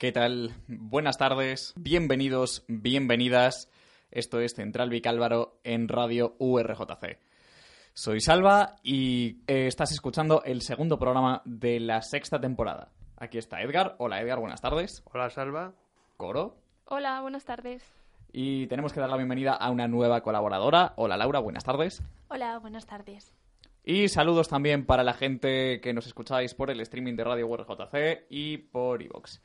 ¿Qué tal? Buenas tardes, bienvenidos, bienvenidas. Esto es Central Vicálvaro en Radio URJC. Soy Salva y eh, estás escuchando el segundo programa de la sexta temporada. Aquí está Edgar. Hola Edgar, buenas tardes. Hola, Salva. Coro. Hola, buenas tardes. Y tenemos que dar la bienvenida a una nueva colaboradora. Hola Laura, buenas tardes. Hola, buenas tardes. Y saludos también para la gente que nos escucháis por el streaming de Radio URJC y por iVoox.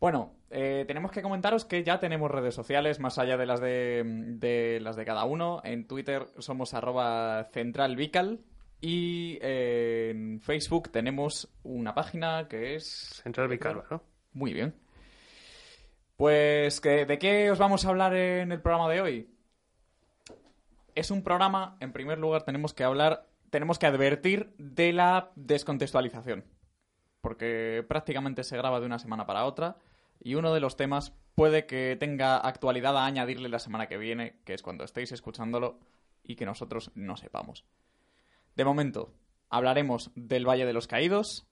Bueno, eh, tenemos que comentaros que ya tenemos redes sociales más allá de las de, de las de cada uno. En Twitter somos arroba centralvical y eh, en Facebook tenemos una página que es... Central Vicalva, ¿no? Muy bien. Pues, ¿que- ¿de qué os vamos a hablar en el programa de hoy? Es un programa, en primer lugar, tenemos que hablar, tenemos que advertir de la descontextualización. Porque prácticamente se graba de una semana para otra y uno de los temas puede que tenga actualidad a añadirle la semana que viene, que es cuando estéis escuchándolo y que nosotros no sepamos. De momento, hablaremos del Valle de los Caídos,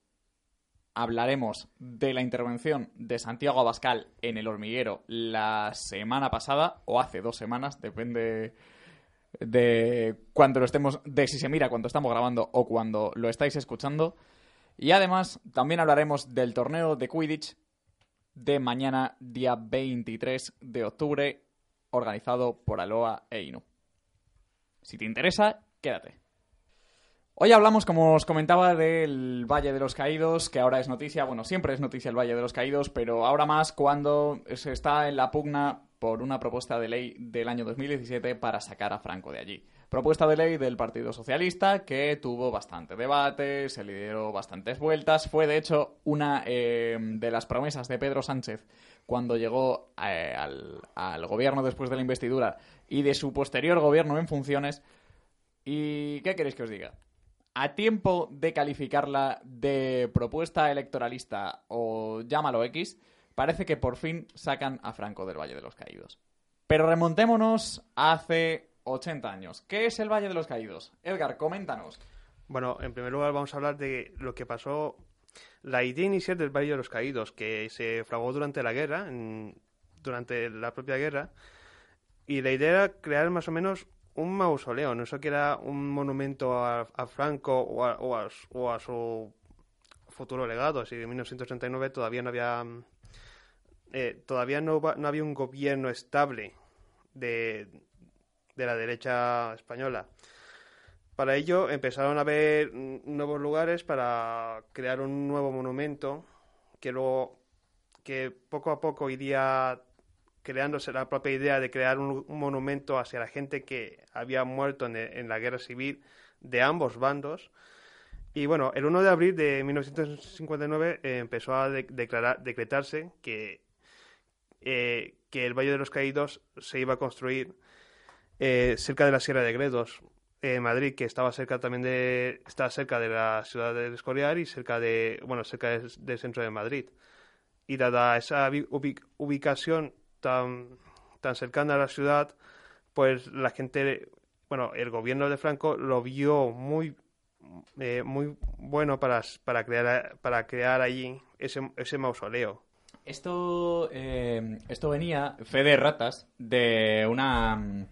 hablaremos de la intervención de Santiago Abascal en el hormiguero la semana pasada, o hace dos semanas, depende de cuando lo estemos, de si se mira cuando estamos grabando o cuando lo estáis escuchando. Y además, también hablaremos del torneo de Quidditch de mañana, día 23 de octubre, organizado por Aloha e Inu. Si te interesa, quédate. Hoy hablamos, como os comentaba, del Valle de los Caídos, que ahora es noticia, bueno, siempre es noticia el Valle de los Caídos, pero ahora más cuando se está en la pugna por una propuesta de ley del año 2017 para sacar a Franco de allí. Propuesta de ley del Partido Socialista que tuvo bastante debate, se le dieron bastantes vueltas. Fue, de hecho, una eh, de las promesas de Pedro Sánchez cuando llegó eh, al, al gobierno después de la investidura y de su posterior gobierno en funciones. ¿Y qué queréis que os diga? a tiempo de calificarla de propuesta electoralista o llámalo X, parece que por fin sacan a Franco del Valle de los Caídos. Pero remontémonos hace 80 años. ¿Qué es el Valle de los Caídos? Edgar, coméntanos. Bueno, en primer lugar vamos a hablar de lo que pasó, la idea inicial del Valle de los Caídos, que se fraguó durante la guerra, en- durante la propia guerra, y la idea era crear más o menos un mausoleo, no sé que era un monumento a, Franco o a, su- futuro legado, que en 1939 todavía no había eh, todavía no, no había un gobierno estable de, de la derecha española. Para ello empezaron a mm, nuevos lugares para crear un nuevo monumento que luego que poco a poco iría creándose la propia idea de crear un, monumento hacia la gente que había muerto en, la guerra civil de ambos bandos. Y bueno, el 1 de abril de 1959 eh, empezó a de- declarar, decretarse que, eh, que el Valle de los Caídos se iba a construir eh, cerca de la Sierra de Gredos, en Madrid, que estaba cerca también de, estaba cerca de la ciudad del Escorial y cerca de, bueno, cerca del, centro de Madrid. Y dada esa ubicación tan, tan cercana a la ciudad, pues la gente, bueno, el gobierno de Franco lo vio muy, eh, muy bueno para, para crear, para crear allí ese, ese mausoleo. Esto, eh, esto venía, fe de ratas, de una...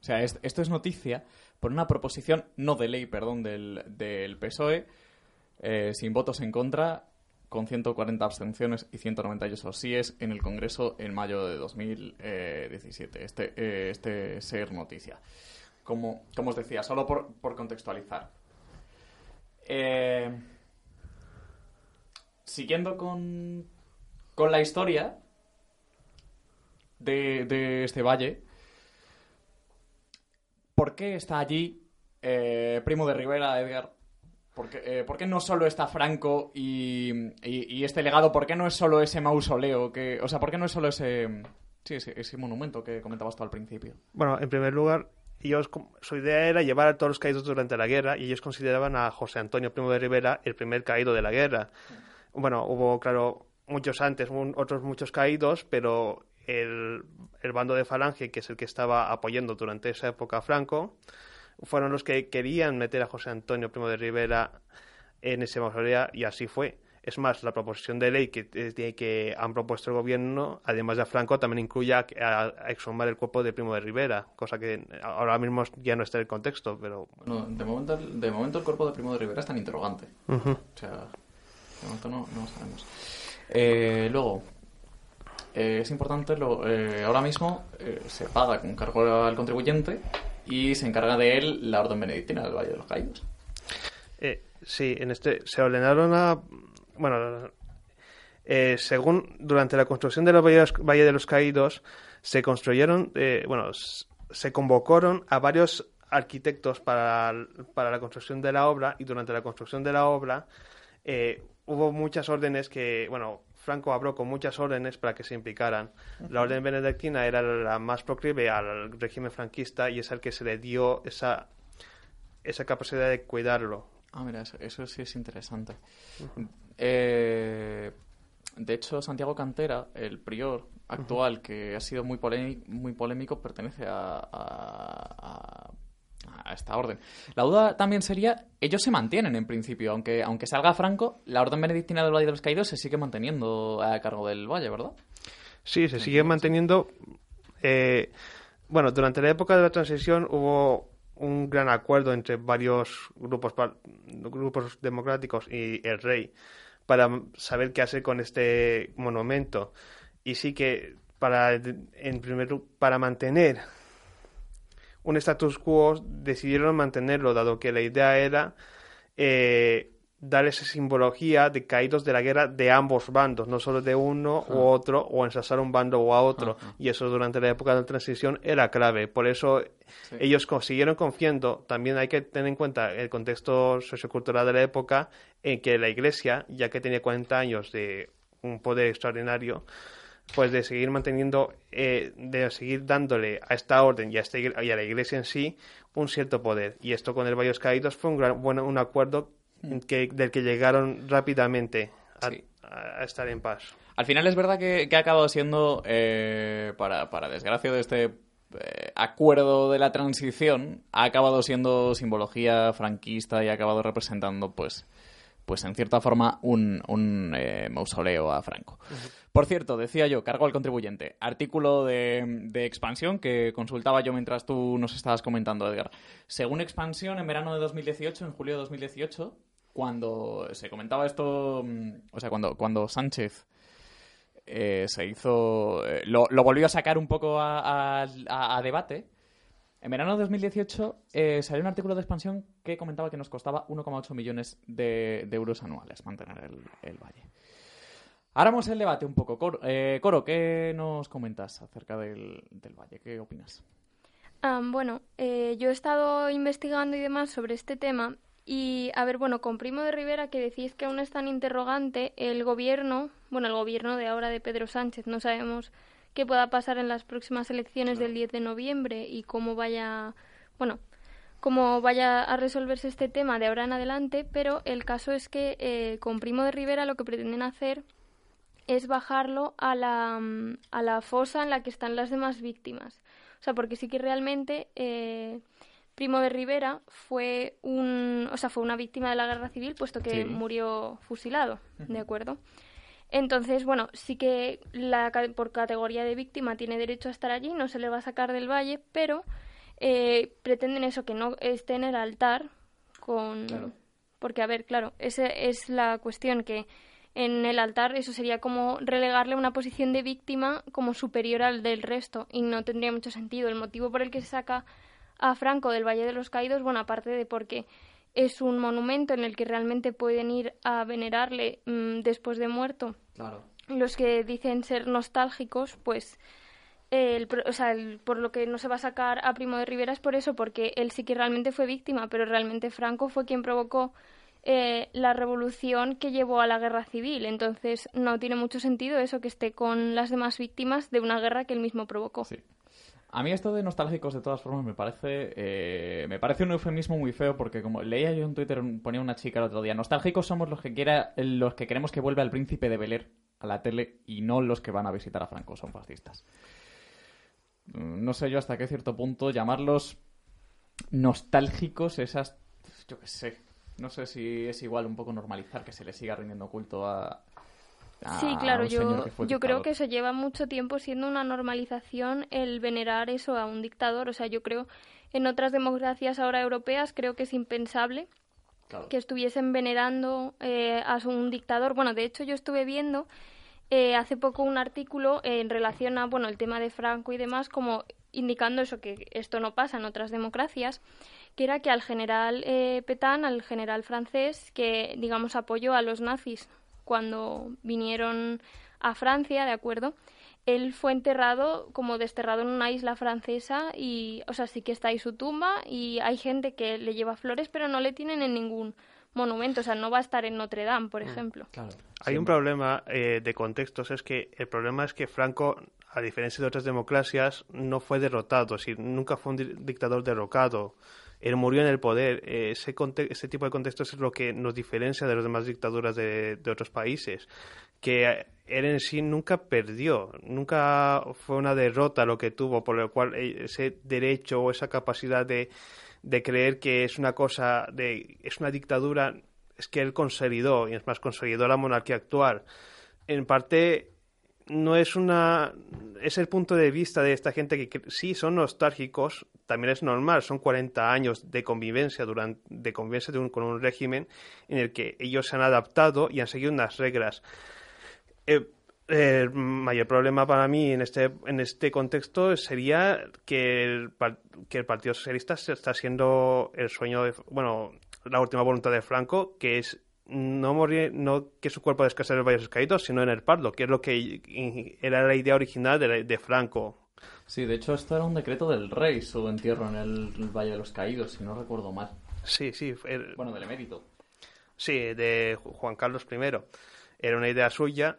O sea, es- esto es noticia por una proposición, no de ley, perdón, del, del PSOE, eh, sin votos en contra, con 140 abstenciones y 198 síes en el Congreso en mayo de 2017. Este, eh, este ser noticia. Como, como os decía, solo por, por contextualizar. Eh, siguiendo con, con la historia de, de este valle, ¿por qué está allí eh, Primo de Rivera, Edgar? ¿Por qué, eh, no solo está Franco y, y- este legado? ¿Por qué no es solo ese mausoleo? Que, o sea, ¿por qué no es solo ese, sí, ese, monumento que comentabas tú al principio? Bueno, en primer lugar, ellos, su idea era llevar a todos los caídos durante la guerra y ellos consideraban a José Antonio Primo de Rivera el primer caído de la guerra. Bueno, hubo, claro, muchos antes, otros muchos caídos, pero el, el bando de Falange, que es el que estaba apoyando durante esa época a Franco, fueron los que querían meter a José Antonio Primo de Rivera en ese mausoleo y así fue. Es más, la proposición de ley que, que han propuesto el gobierno, además de a Franco, también incluye a, a- exhumar el cuerpo de Primo de Rivera, cosa que ahora mismo ya no está en el contexto, pero... De momento, de momento el cuerpo de Primo de Rivera está en interrogante. O sea, de momento no, no lo sabemos. Eh, luego, eh, es importante, lo, eh, ahora mismo eh, se paga con cargo al contribuyente y se encarga de él la Orden Benedictina del Valle de los Caídos. Sí, en este se ordenaron a. Bueno, según durante la construcción de la Valle de los, Caídos, se construyeron. bueno, se convocaron a varios arquitectos para, para la construcción de la obra y durante la construcción de la obra hubo muchas órdenes que. Bueno, Franco habló con muchas órdenes para que se implicaran. La orden benedictina era la más proclive al régimen franquista y es al que se le dio esa, esa capacidad de cuidarlo. Ah, mira, eso, eso sí es interesante. Eh, de hecho, Santiago Cantera, el prior actual, que ha sido muy, polé- muy polémico, pertenece a, a- a- a esta orden. La duda también sería, ellos se mantienen en principio, aunque, aunque salga Franco, la orden benedictina del Valle de los Caídos se sigue manteniendo a cargo del Valle, ¿verdad? Sí, se sigue manteniendo. eh, bueno, durante la época de la transición hubo un gran acuerdo entre varios grupos, grupos democráticos y el rey para saber qué hacer con este monumento. Y sí que para, en primer para mantener un status quo decidieron mantenerlo, dado que la idea era eh, dar esa simbología de caídos de la guerra de ambos bandos, no solo de uno u otro, o ensalzar un bando o a otro. Y eso durante la época de la transición era clave. Por eso Sí. ellos consiguieron confiando. También hay que tener en cuenta el contexto sociocultural de la época en que la Iglesia, ya que tenía 40 años de un poder extraordinario, pues de seguir manteniendo, eh, de seguir dándole a esta orden y a, esta igle- y a la Iglesia en sí un cierto poder. Y esto con el Valles Caídos fue un, gran, bueno, un acuerdo que, del que llegaron rápidamente a, Sí. a- a estar en paz. Al final es verdad que, que ha acabado siendo, eh, para, para desgracia de este eh, acuerdo de la transición, ha acabado siendo simbología franquista y ha acabado representando, pues, pues en cierta forma, un, un eh, mausoleo a Franco. Por cierto, decía yo, cargo al contribuyente, artículo de, de expansión que consultaba yo mientras tú nos estabas comentando, Edgar. Según expansión, en verano de 2018, en julio de 2018, cuando se comentaba esto, mm, o sea, cuando, cuando Sánchez eh, se hizo. eh, lo, lo volvió a sacar un poco a, a- a- a debate. En verano de 2018 eh, salió un artículo de expansión que comentaba que nos costaba 1,8 millones de, euros anuales mantener el, el valle. Ahora vamos el debate un poco. Coro, eh, Coro, ¿qué nos comentas acerca del, valle? ¿Qué opinas? Bueno, eh, yo he estado investigando y demás sobre este tema y, a ver, bueno, con Primo de Rivera que decís que aún está en interrogante, el gobierno, bueno, el gobierno de ahora de Pedro Sánchez, no sabemos qué pueda pasar en las próximas elecciones del 10 de noviembre y cómo vaya, bueno, cómo vaya a resolverse este tema de ahora en adelante, pero el caso es que eh, con Primo de Rivera lo que pretenden hacer es bajarlo a la, a la fosa en la que están las demás víctimas. O sea, porque sí que realmente eh, Primo de Rivera fue un, o sea, fue una víctima de la guerra civil, puesto que Sí. murió fusilado, ¿de acuerdo? Entonces, bueno, sí que la, por categoría de víctima tiene derecho a estar allí, no se le va a sacar del valle, pero eh, pretenden eso, que no esté en el altar con... Claro. Porque, a ver, claro, esa es la cuestión que en el altar eso sería como relegarle una posición de víctima como superior al del resto y no tendría mucho sentido. El motivo por el que se saca a Franco del Valle de los Caídos, bueno, aparte de porque es un monumento en el que realmente pueden ir a venerarle mm, después de muerto, Claro. los que dicen ser nostálgicos, pues eh, el pro- o sea, el- por lo que no se va a sacar a Primo de Rivera es por eso, porque él sí que realmente fue víctima, pero realmente Franco fue quien provocó eh, la revolución que llevó a la guerra civil. Entonces no tiene mucho sentido eso que esté con las demás víctimas de una guerra que él mismo provocó. Sí. A mí esto de nostálgicos, de todas formas, me parece eh, me parece un eufemismo muy feo porque como leía yo en Twitter, ponía una chica el otro día, nostálgicos somos los que quiera, los que queremos que vuelva el príncipe de Bel Air a la tele y no los que van a visitar a Franco, son fascistas. Mm, No sé yo hasta qué cierto punto llamarlos nostálgicos esas, yo qué sé, no sé si es igual un poco normalizar que se le siga rindiendo culto a... Sí, claro, yo, yo creo que se lleva mucho tiempo siendo una normalización el venerar eso a un dictador. O sea, yo creo en otras democracias ahora europeas creo que es impensable Claro. que estuviesen venerando eh, a un dictador. Bueno, de hecho yo estuve viendo eh, hace poco un artículo en relación a bueno el tema de Franco y demás, como indicando eso que esto no pasa en otras democracias, que era que al general eh, Petain, al general francés, que digamos apoyó a los nazis cuando vinieron a Francia, de acuerdo. Él fue enterrado como desterrado en una isla francesa y, o sea, sí que está ahí su tumba y hay gente que le lleva flores, pero no le tienen en ningún monumento, o sea, no va a estar en Notre Dame, por ejemplo. Claro. Hay un problema eh, de contextos, es que el problema es que Franco, a diferencia de otras democracias, no fue derrotado, es decir, nunca fue un di- dictador derrocado. Él murió en el poder. Eh, ese, ese tipo de contextos es lo que nos diferencia de las demás dictaduras de, de otros países. Que eh, él en sí nunca perdió, nunca fue una derrota lo que tuvo, por lo cual eh, ese derecho o esa capacidad de, de creer que es una cosa, de, es una dictadura, es que él consolidó, y es más, consolidó la monarquía actual. En parte, no es una. Es el punto de vista de esta gente que, sí son nostálgicos, también es normal, son 40 años de convivencia, durante, de convivencia con un régimen en el que ellos se han adaptado y han seguido unas reglas. El mayor problema para mí en este, en este contexto sería que el, que el Partido Socialista se está haciendo el sueño de, bueno, la última voluntad de Franco, que es no morir, no que su cuerpo descanse en los valles caídos, sino en el Pardo, que es lo que era la idea original de, de Franco. Sí, de hecho esto era un decreto del rey, su entierro en el Valle de los Caídos, si no recuerdo mal. Sí, sí, el- Bueno, del emérito. Sí, de Ju- Juan Carlos I. Era una idea suya.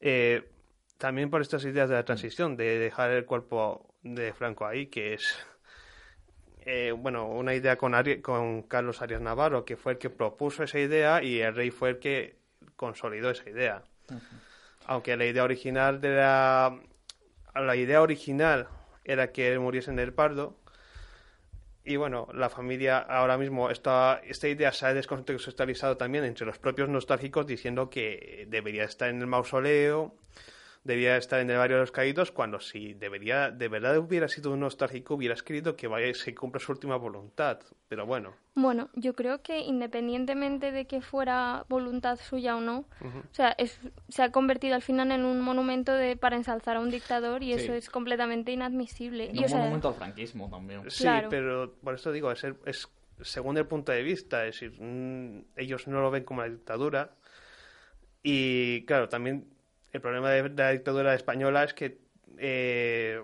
eh, también por estas ideas de la transición, de dejar el cuerpo de Franco ahí, que es, eh, bueno, una idea con, Ari- con Carlos Arias Navarro, que fue el que propuso esa idea y el rey fue el que consolidó esa idea. Aunque la idea original de la... La idea original era que él muriese en el Pardo, y bueno, la familia ahora mismo, esta, esta idea se ha descontextualizado también entre los propios nostálgicos diciendo que debería estar en el mausoleo, debería estar en el barrio de los caídos, cuando si debería, de verdad hubiera sido un nostálgico, hubieras querido que vaya y se cumpla su última voluntad. Pero bueno, Bueno, yo creo que independientemente de que fuera voluntad suya o no, o sea, es, se ha convertido al final en un monumento de, para ensalzar a un dictador y Sí. eso es completamente inadmisible. En Y, un o sea, monumento al franquismo también. sí, Claro. pero por eso digo, es, es según el punto de vista, es decir, mm, ellos no lo ven como la dictadura. Y claro, también el problema de, la dictadura española es que eh,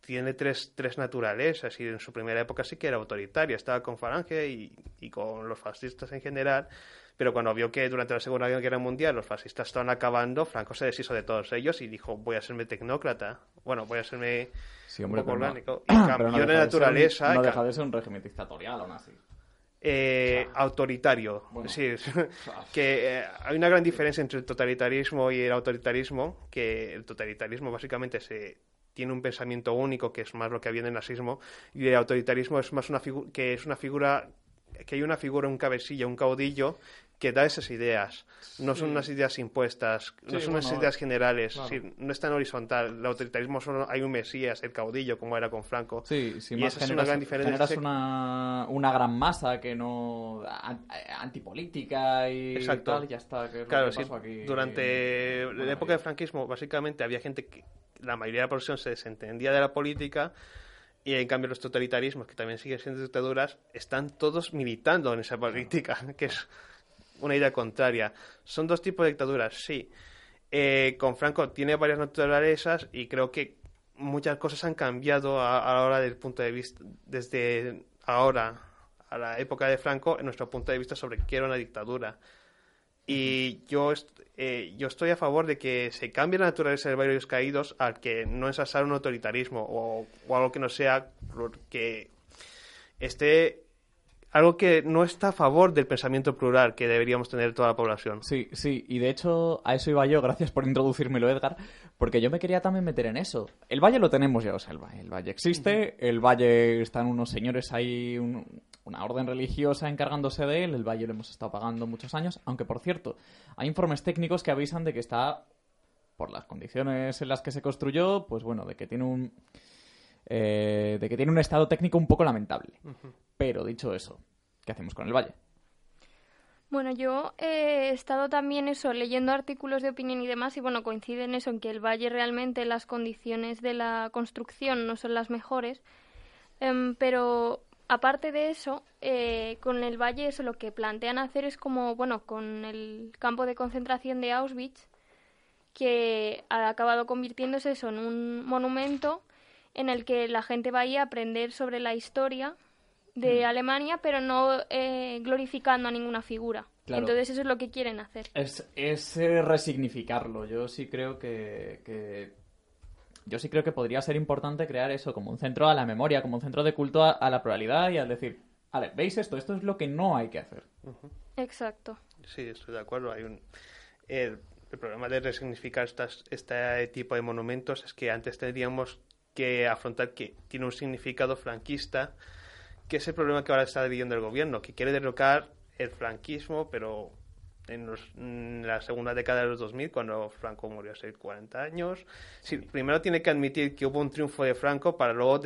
tiene tres, tres naturalezas y en su primera época sí que era autoritaria, estaba con Falange y, y con los fascistas en general, pero cuando vio que durante la Segunda Guerra Mundial los fascistas estaban acabando, Franco se deshizo de todos ellos y dijo voy a serme tecnócrata, bueno, voy a serme Sí, hombre, un poco pero no- orgánico. Y cambió no de ser un- naturaleza. no deja de ser un régimen dictatorial aún así. Eh, autoritario. Bueno. Sí, que eh, hay una gran diferencia entre el totalitarismo y el autoritarismo, que el totalitarismo básicamente se tiene un pensamiento único, que es más lo que había en el nazismo, y el autoritarismo es más una figura que es una figura que hay una figura, un cabecilla, un caudillo que da esas ideas. No son unas ideas impuestas, no Sí, son unas bueno, ideas generales, claro. sí, no es tan horizontal. El autoritarismo solo hay un mesías, el caudillo, como era con Franco. Sí, sí, Y más esa es generas, una gran diferencia. generas una, una gran masa que no... an- antipolítica y Exacto. tal, y ya está. que es Claro, que sí, aquí durante en- la época del franquismo, básicamente había gente que la mayoría de la población se desentendía de la política y en cambio los totalitarismos, que también siguen siendo dictaduras, están todos militando en esa política, que es una idea contraria. Son dos tipos de dictaduras, sí. Eh, con Franco tiene varias naturalezas y creo que muchas cosas han cambiado a, a la hora del punto de vista, desde ahora a la época de Franco en nuestro punto de vista sobre qué era una dictadura. Y yo, est- eh, yo estoy a favor de que se cambie la naturaleza de los Caídos al que no ensasar un autoritarismo o, o algo que no sea que esté algo que no está a favor del pensamiento plural que deberíamos tener toda la población. Sí, sí, y de hecho a eso iba yo, gracias por introducírmelo, Edgar, porque yo me quería también meter en eso. El valle lo tenemos ya, o sea, el valle, el valle existe, el valle están unos señores ahí, un- una orden religiosa encargándose de él, el valle lo hemos estado pagando muchos años, aunque por cierto, hay informes técnicos que avisan de que está, por las condiciones en las que se construyó, pues bueno, de que tiene un... eh, de que tiene un estado técnico un poco lamentable. Pero dicho eso, ¿qué hacemos con el valle? Bueno, yo he estado también eso, leyendo artículos de opinión y demás, y bueno, coincide en eso, en que el valle realmente las condiciones de la construcción no son las mejores. Em, pero aparte de eso, eh, con el valle eso lo que plantean hacer es como, bueno, con el campo de concentración de Auschwitz, que ha acabado convirtiéndose eso en un monumento en el que la gente va ahí a aprender sobre la historia de Alemania, pero no eh, glorificando a ninguna figura. Claro. Entonces eso es lo que quieren hacer. Es, es eh, resignificarlo. Yo sí creo que, que- Yo sí creo que podría ser importante crear eso como un centro a la memoria, como un centro de culto a, a la pluralidad y al decir, vale, ¿veis esto? Esto es lo que no hay que hacer. Exacto. Sí, estoy de acuerdo. Hay un, el, el problema de resignificar estas, este tipo de monumentos es que antes tendríamos que afrontar que tiene un significado franquista, que es el problema que ahora está viviendo el gobierno, que quiere derrocar el franquismo, pero en, los- en la segunda década de los 2000, cuando Franco murió hace 40 años. Sí, primero tiene que admitir que hubo un triunfo de Franco para luego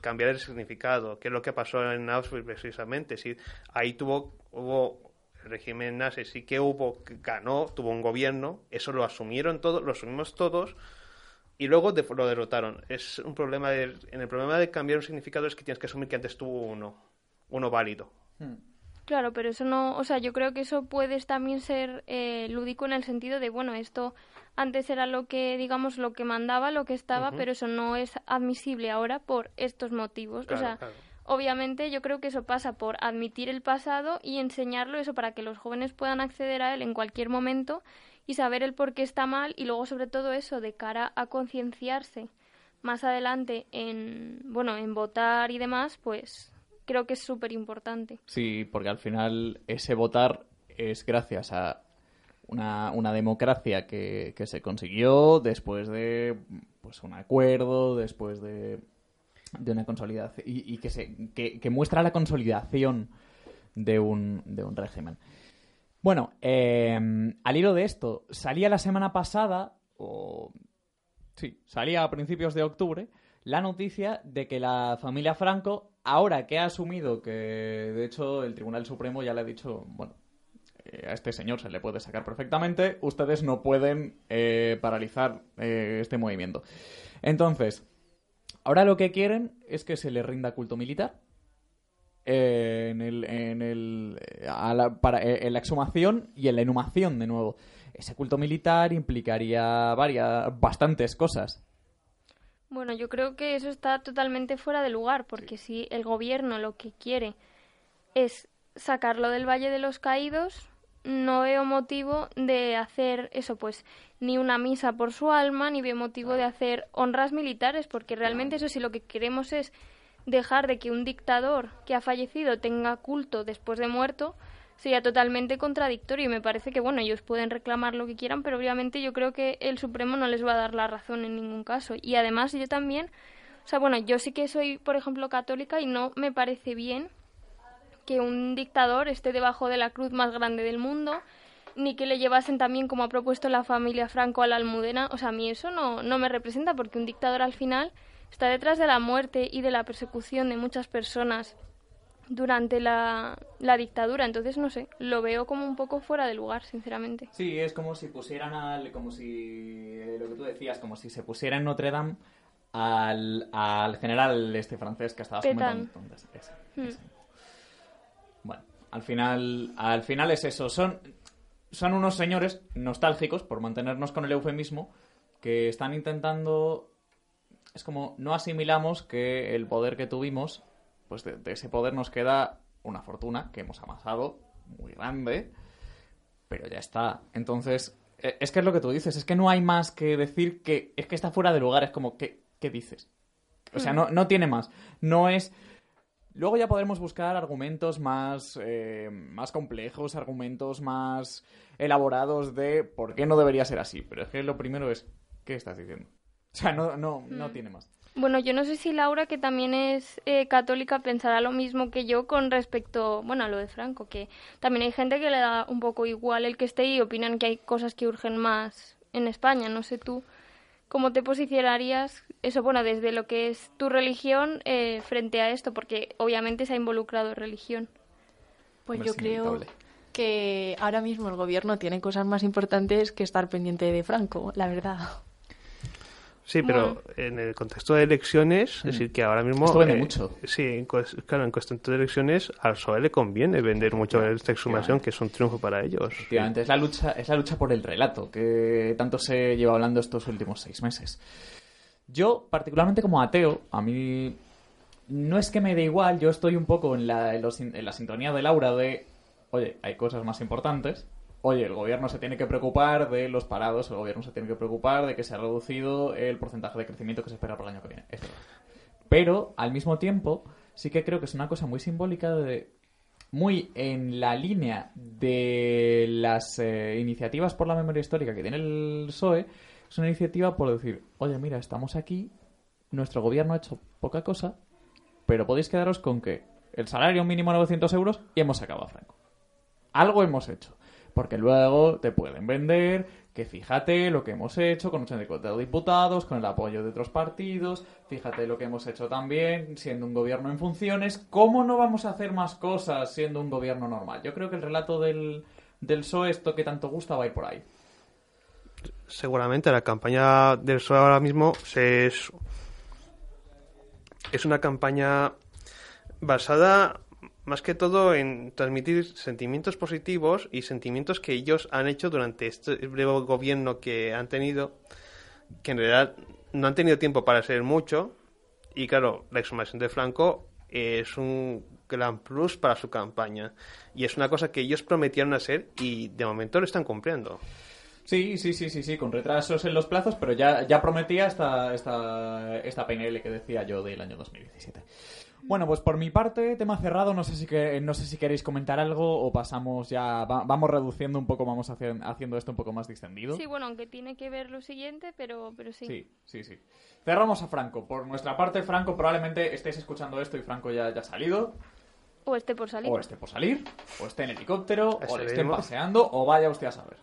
cambiar el significado, que es lo que pasó en Auschwitz precisamente. Sí, ahí tuvo, hubo el régimen nazi, sí que hubo, ganó, tuvo un gobierno, eso lo asumieron todos, lo asumimos todos. Y luego de- lo derrotaron. Es un problema de, en el problema de cambiar un significado es que tienes que asumir que antes tuvo uno, uno válido. Claro, pero eso no, o sea, yo creo que eso puede también ser eh, lúdico en el sentido de, bueno, esto antes era lo que, digamos, lo que mandaba, lo que estaba, pero eso no es admisible ahora por estos motivos. Claro, o sea, claro. obviamente yo creo que eso pasa por admitir el pasado y enseñarlo eso para que los jóvenes puedan acceder a él en cualquier momento y saber el por qué está mal y luego sobre todo eso de cara a concienciarse más adelante en, bueno, en votar y demás, pues creo que es súper importante. Sí, porque al final ese votar es gracias a una, una democracia que, que se consiguió después de pues un acuerdo, después de, de una consolidación y, y que, se, que, que muestra la consolidación de un, de un régimen. Bueno, eh, al hilo de esto, salía la semana pasada, o sí, salía a principios de octubre, la noticia de que la familia Franco, ahora que ha asumido que, de hecho, el Tribunal Supremo ya le ha dicho, bueno, eh, a este señor se le puede sacar perfectamente, ustedes no pueden eh, paralizar eh, este movimiento. Entonces, ahora lo que quieren es que se le rinda culto militar eh, en, el, en, el, a la, para, eh, en la exhumación y en la inhumación de nuevo. Ese culto militar implicaría varias, bastantes cosas. Bueno, yo creo que eso está totalmente fuera de lugar, porque si el gobierno lo que quiere es sacarlo del Valle de los Caídos, no veo motivo de hacer eso, pues ni una misa por su alma, ni veo motivo de hacer honras militares, porque realmente eso si lo que queremos es dejar de que un dictador que ha fallecido tenga culto después de muerto, sería totalmente contradictorio. Y me parece que bueno ellos pueden reclamar lo que quieran pero obviamente yo creo que el Supremo no les va a dar la razón en ningún caso. Y además yo también o sea bueno yo sí que soy por ejemplo católica y no me parece bien que un dictador esté debajo de la cruz más grande del mundo ni que le llevasen también como ha propuesto la familia Franco a la Almudena. O sea a mí eso no no me representa porque un dictador al final está detrás de la muerte y de la persecución de muchas personas durante la, la dictadura. Entonces, no sé, lo veo como un poco fuera de lugar, sinceramente. Sí, es como si pusieran al. como si. eh, lo que tú decías, como si se pusiera en Notre Dame al, al general este francés que estabas comentando. Entonces, ese, Hmm. ese. Bueno, al final, al final es eso. Son, son unos señores nostálgicos, por mantenernos con el eufemismo, que están intentando. Es como no asimilamos que el poder que tuvimos, pues de, de ese poder nos queda una fortuna que hemos amasado muy grande, pero ya está. Entonces, eh, es que es lo que tú dices, es que no hay más que decir que es que está fuera de lugar, es como, ¿qué, qué dices? O sea, no, no tiene más. No es... Luego ya podremos buscar argumentos más, eh, más complejos, argumentos más elaborados de por qué no debería ser así. Pero es que lo primero es, ¿qué estás diciendo? O sea, no, no, no tiene más. Bueno, yo no sé si Laura, que también es eh, católica, pensará lo mismo que yo con respecto, bueno, a lo de Franco, que también hay gente que le da un poco igual el que esté y opinan que hay cosas que urgen más en España. No sé tú cómo te posicionarías, eso, bueno, desde lo que es tu religión eh, frente a esto, porque obviamente se ha involucrado religión. Pues Hombre, yo creo inevitable. que ahora mismo el gobierno tiene cosas más importantes que estar pendiente de Franco, la verdad. Sí, pero en el contexto de elecciones, es decir, que ahora mismo... Esto vende eh, mucho. Sí, en claro, en contexto de elecciones al PSOE le conviene vender mucho esta exhumación, que es un triunfo para ellos. Efectivamente, es la lucha, es la lucha por el relato que tanto se lleva hablando estos últimos seis meses. Yo, particularmente como ateo, a mí no es que me dé igual, yo estoy un poco en la, en los- en la sintonía de Laura de, oye, hay cosas más importantes. Oye, el gobierno se tiene que preocupar de los parados, el gobierno se tiene que preocupar de que se ha reducido el porcentaje de crecimiento que se espera para el año que viene. Pero, al mismo tiempo, sí que creo que es una cosa muy simbólica de muy en la línea de las eh, iniciativas por la memoria histórica que tiene el PSOE, es una iniciativa por decir, oye, mira, estamos aquí, nuestro gobierno ha hecho poca cosa, pero podéis quedaros con que el salario mínimo 900 euros y hemos sacado a Franco. Algo hemos hecho. Porque luego te pueden vender que fíjate lo que hemos hecho con 84 diputados, con el apoyo de otros partidos, fíjate lo que hemos hecho también siendo un gobierno en funciones, ¿cómo no vamos a hacer más cosas siendo un gobierno normal? Yo creo que el relato del, del PSOE, esto que tanto gusta, va a ir por ahí. Seguramente la campaña del PSOE ahora mismo es, es una campaña basada más que todo en transmitir sentimientos positivos y sentimientos que ellos han hecho durante este breve gobierno que han tenido, que en realidad no han tenido tiempo para hacer mucho. Y claro, la exhumación de Franco es un gran plus para su campaña. Y es una cosa que ellos prometieron hacer y de momento lo están cumpliendo. Sí, sí, sí, sí, sí, con retrasos en los plazos, pero ya, ya prometía esta, esta, esta PNL que decía yo del año 2017. Bueno, pues por mi parte, tema cerrado, no sé si, que, no sé si queréis comentar algo o pasamos ya, va- vamos reduciendo un poco, vamos haci- haciendo esto un poco más distendido. Sí, bueno, aunque tiene que ver lo siguiente, pero, pero sí. Sí, sí, sí. Cerramos a Franco. Por nuestra parte, Franco, probablemente estéis escuchando esto y Franco ya, ya ha salido, O esté por salir. o esté por salir, o esté en helicóptero, o le estén mismo. paseando, o vaya usted a saber.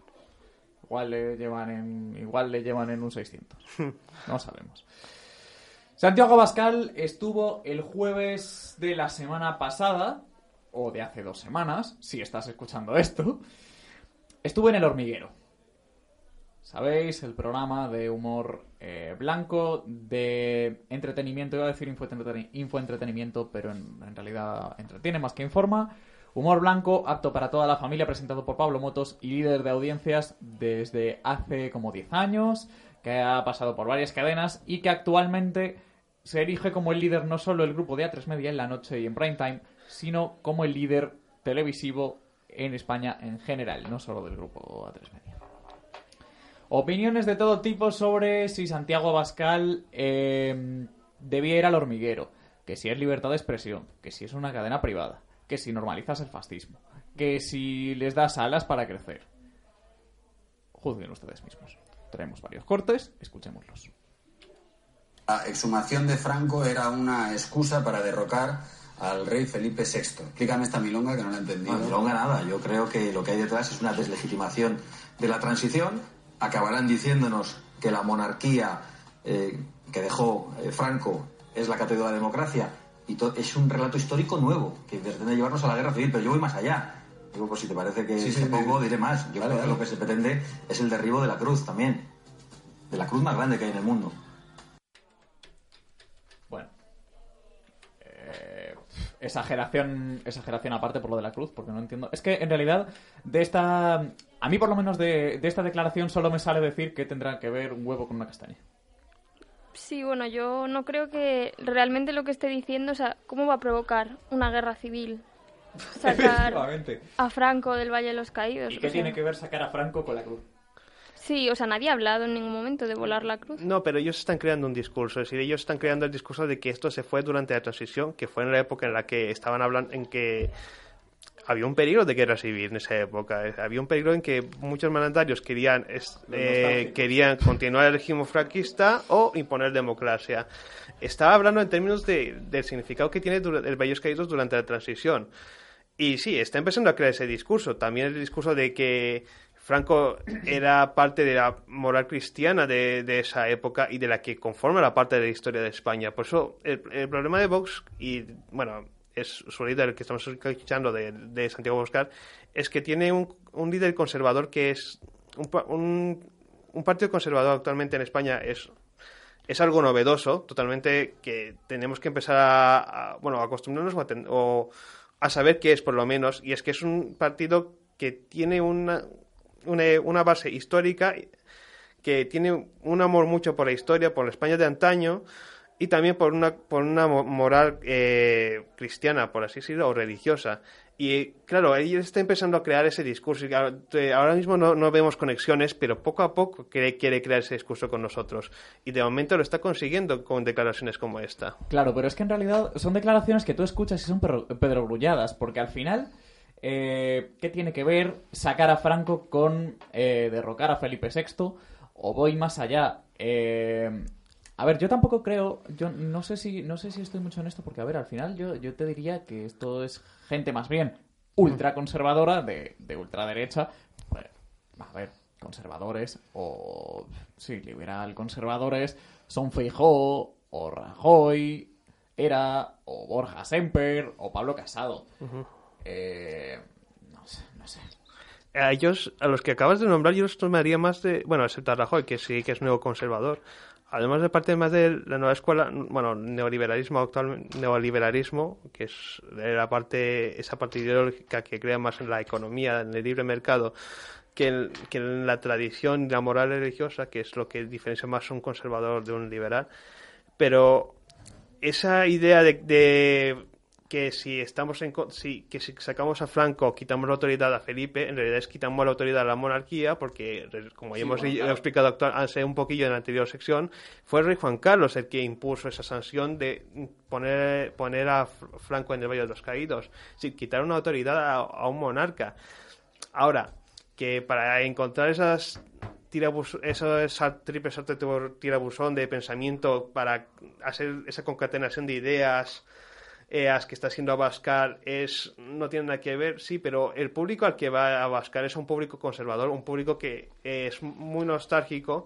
Igual le llevan en, igual le llevan en un 600. No sabemos. Santiago Bascal estuvo el jueves de la semana pasada, o de hace dos semanas, si estás escuchando esto, estuvo en El Hormiguero. ¿Sabéis? El programa de humor eh, blanco, de entretenimiento, iba a decir infoentreteni- infoentretenimiento, pero en, en realidad entretiene más que informa. Humor blanco, apto para toda la familia, presentado por Pablo Motos y líder de audiencias desde hace como 10 años, que ha pasado por varias cadenas y que actualmente se erige como el líder no solo del grupo de A3 Media en la noche y en prime time, sino como el líder televisivo en España en general, no solo del grupo A3 Media. Opiniones de todo tipo sobre si Santiago Abascal eh, debía ir al hormiguero, que si es libertad de expresión, que si es una cadena privada, que si normalizas el fascismo, que si les das alas para crecer. Juzguen ustedes mismos. Traemos varios cortes, escuchémoslos. La exhumación de Franco era una excusa para derrocar al rey Felipe VI. Explícame esta milonga que no la he entendido. No, milonga nada. Yo creo que lo que hay detrás es una deslegitimación de la transición. Acabarán diciéndonos que la monarquía eh, que dejó eh, Franco es la catedral de la democracia. Y es un relato histórico nuevo que pretende llevarnos a la guerra civil. Pero yo voy más allá. Digo, pues si te parece que Sí, es sí, poco, diré más. Yo Vale, creo que lo que se pretende es el derribo de la cruz también. De la cruz más grande que hay en el mundo. Exageración, exageración aparte por lo de la cruz, porque no entiendo. Es que en realidad, de esta. A mí, por lo menos, de, de esta declaración solo me sale decir que tendrá que ver un huevo con una castaña. Sí, bueno, yo no creo que realmente lo que esté diciendo, o sea, ¿cómo va a provocar una guerra civil? sacar a Franco del Valle de los Caídos. ¿Y o qué sea. tiene que ver sacar a Franco con la cruz? Sí, o sea, nadie ha hablado en ningún momento de volar la cruz. No, pero ellos están creando un discurso. Es decir, ellos están creando el discurso de que esto se fue durante la transición, que fue en la época en la que estaban hablando, en que había un peligro de guerra civil en esa época. Eh, Había un peligro en que muchos mandatarios querían, eh, querían continuar el régimen franquista o imponer democracia. Estaba hablando en términos de- del significado que tiene el Valles Caídos durante la transición. Y sí, está empezando a crear ese discurso. También el discurso de que Franco era parte de la moral cristiana de, esa época y de la que conforma la parte de la historia de España. Por eso, el, el problema de Vox, y bueno, es su líder que estamos escuchando de, de Santiago Boscar, es que tiene un, líder conservador que es. Un, un, un partido conservador actualmente en España es es algo novedoso, totalmente que tenemos que empezar a, a, bueno, acostumbrarnos o a, ten- o a saber qué es por lo menos, y es que es un partido que tiene una, una, una base histórica, que tiene un amor mucho por la historia, por la España de antaño, y también por una, por una mo- moral eh, cristiana, por así decirlo, o religiosa. Y claro, él está empezando a crear ese discurso. Y ahora mismo no, no vemos conexiones, pero poco a poco quiere, quiere crear ese discurso con nosotros. Y de momento lo está consiguiendo con declaraciones como esta. Claro, pero es que en realidad son declaraciones que tú escuchas y son perro- pedrogrulladas, porque al final, eh, ¿qué tiene que ver sacar a Franco con eh, derrocar a Felipe VI? O voy más allá. Eh, a ver, yo tampoco creo, yo no sé si no sé si estoy mucho en esto, porque a ver, al final yo, yo te diría que esto es gente más bien ultraconservadora de, de ultraderecha. A ver, conservadores o sí, liberal conservadores son Feijó o Rajoy, era o Borja Semper o Pablo Casado. Eh, no sé, no sé. A ellos, a los que acabas de nombrar, yo los tomaría más de. Bueno, excepto a Rajoy, que sí que es neoconservador. Además de parte más de la nueva escuela, bueno, neoliberalismo actual, neoliberalismo, que es la parte, esa parte ideológica que crea más en la economía, en el libre mercado, que en, que en la tradición y la moral religiosa, que es lo que diferencia más un conservador de un liberal. Pero esa idea de, de que si estamos en si, que si sacamos a Franco quitamos la autoridad a Felipe en realidad es quitamos la autoridad a la monarquía porque como ya Sí, hemos bueno, explicado actual, hace un poquillo en la anterior sección fue el rey Juan Carlos el que impuso esa sanción de poner poner a Fr- Franco en el Valle de los Caídos. Sí, quitar una autoridad a, a un monarca. Ahora que para encontrar esas tirabus esa, esa triple salto de tirabuzón de pensamiento para hacer esa concatenación de ideas EAS que está haciendo Abascal es no tiene nada que ver, sí, pero el público al que va a Abascal es un público conservador, un público que es muy nostálgico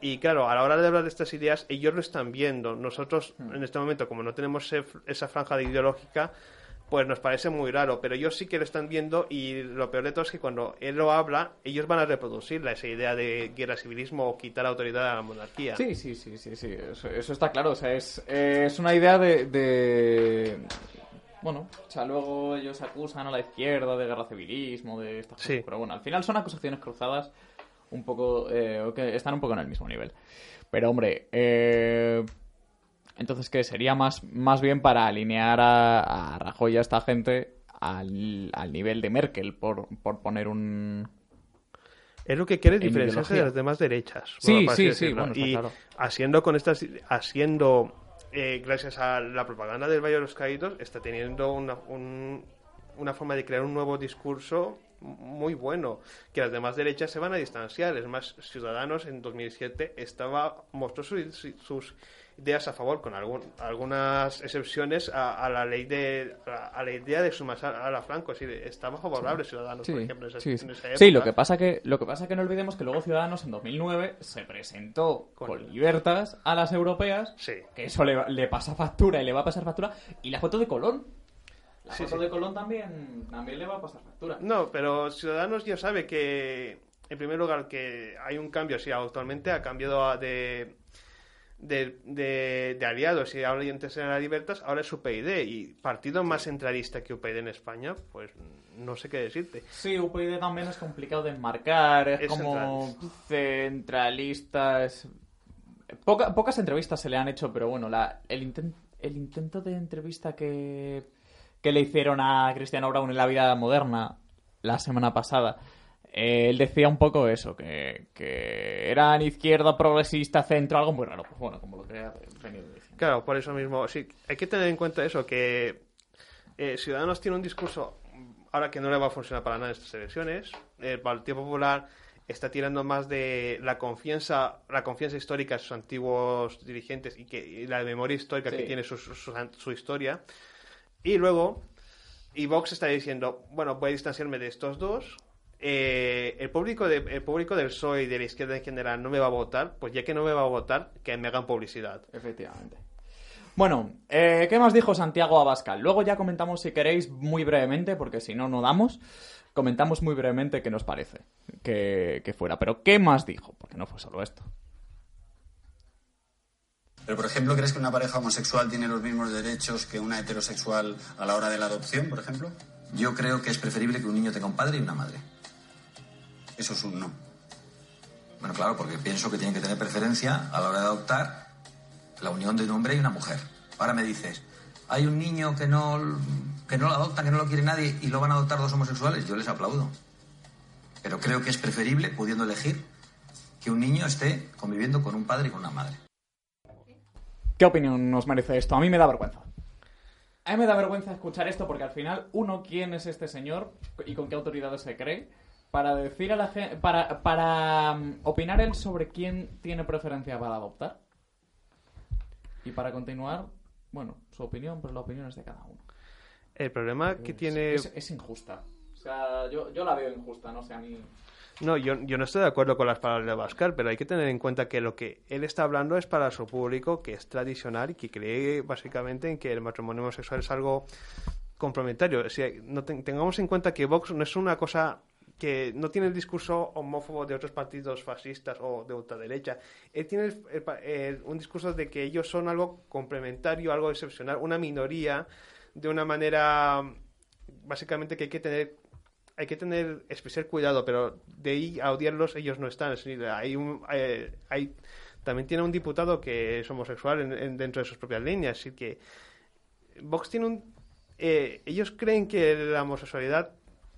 y claro, a la hora de hablar de estas ideas, ellos lo están viendo. Nosotros, en este momento, como no tenemos esa franja de ideológica, pues nos parece muy raro, pero ellos sí que lo están viendo y lo peor de todo es que cuando él lo habla, ellos van a reproducirla, esa idea de guerra civilismo o quitar autoridad a la monarquía. Sí, sí, sí, sí, sí, eso, eso está claro. O sea, es, eh, es una idea de, de- Bueno, o sea, luego ellos acusan a la izquierda de guerra civilismo, de estas cosas. Sí. Pero bueno, al final son acusaciones cruzadas un poco... eh, que están un poco en el mismo nivel. Pero hombre, eh, entonces, ¿qué? Sería más, más bien para alinear a, a Rajoy y a esta gente al, al nivel de Merkel, por, por poner un... Es lo que quiere En diferenciarse de las demás derechas. Sí, bueno, sí, sí, bueno, y claro. haciendo con estas, haciendo, eh, gracias a la propaganda del Valle de los Caídos, está teniendo una, un- una forma de crear un nuevo discurso muy bueno, que las demás derechas se van a distanciar. Es más, Ciudadanos en 2007 estaba, mostró su- su- sus ideas a favor, con algún- algunas excepciones a, a la ley de a, a la idea de sumar a la Franco. Es decir, estaba favorable Ciudadanos, por ejemplo, en esa, sí, en esa Sí, lo que pasa que lo que pasa que no olvidemos que luego Ciudadanos en 2009 se presentó Con- con, libertas a las europeas, Sí. que eso le, le pasa factura y le va a pasar factura y la foto de Colón. La foto sí. de Colón también también le va a pasar factura. No, pero Ciudadanos ya sabe que, en primer lugar, que hay un cambio. Sí, actualmente ha cambiado a- de, de, de, de aliados y ahora antes era Libertas, ahora es UPyD. Y partido más centralista que UPyD en España, pues no sé qué decirte. Sí, UPyD también es complicado de enmarcar, es, Es como centralista, es... Poca- pocas entrevistas se le han hecho, pero bueno, la, el, inten- el intento de entrevista que, que le hicieron a Cristiano Brown en la vida moderna la semana pasada, eh, él decía un poco eso, que, que eran izquierda, progresista, centro, algo muy raro. Pues bueno, como lo que ha venido diciendo. Claro, por eso mismo. Sí, hay que tener en cuenta eso, que eh, Ciudadanos tiene un discurso, ahora que no le va a funcionar para nada en estas elecciones. El Partido Popular está tirando más de la confianza, la confianza histórica de sus antiguos dirigentes y, que, y la memoria histórica que Sí. tiene su, su, su- su historia. Y luego, y Vox está diciendo, bueno, voy a distanciarme de estos dos. Eh, el público el público del PSOE y de la izquierda en general no me va a votar, pues ya que no me va a votar, que me hagan publicidad. Efectivamente. Bueno, eh, ¿qué más dijo Santiago Abascal? Luego ya comentamos, si queréis, muy brevemente, porque si no, no damos. Comentamos muy brevemente qué nos parece que, que fuera. Pero ¿qué más dijo? Porque no fue solo esto. Pero, por ejemplo, ¿crees que una pareja homosexual tiene los mismos derechos que una heterosexual a la hora de la adopción, por ejemplo? Yo creo que es preferible que un niño tenga un padre y una madre. Eso es un no. Bueno, claro, porque pienso que tienen que tener preferencia a la hora de adoptar la unión de un hombre y una mujer. Ahora me dices, hay un niño que no, que no lo adoptan, que no lo quiere nadie y lo van a adoptar dos homosexuales, yo les aplaudo. Pero creo que es preferible, pudiendo elegir, que un niño esté conviviendo con un padre y con una madre. ¿Qué opinión nos merece esto? A mí me da vergüenza. A mí me da vergüenza escuchar esto porque al final, uno, ¿quién es este señor y con qué autoridades se cree? Para decir a la gente, para, para mm, opinar él sobre quién tiene preferencia para adoptar. Y para continuar, bueno, su opinión, pero la opinión es de cada uno. El problema que tiene... Es, es injusta. O sea, yo, yo la veo injusta, no sé, a mí... No, yo, yo no estoy de acuerdo con las palabras de Bascar, pero hay que tener en cuenta que lo que él está hablando es para su público, que es tradicional y que cree básicamente en que el matrimonio homosexual es algo complementario. O sea, no ten- tengamos en cuenta que Vox no es una cosa que no tiene el discurso homófobo de otros partidos fascistas o de ultraderecha. Él tiene el- el el- un discurso de que ellos son algo complementario, algo excepcional, una minoría, de una manera básicamente que hay que tener hay que tener especial cuidado, pero de ahí a odiarlos ellos no están. Hay un, hay, hay- también tiene un diputado que es homosexual en- en- dentro de sus propias líneas, así que Vox tiene un... eh, ellos creen que la homosexualidad,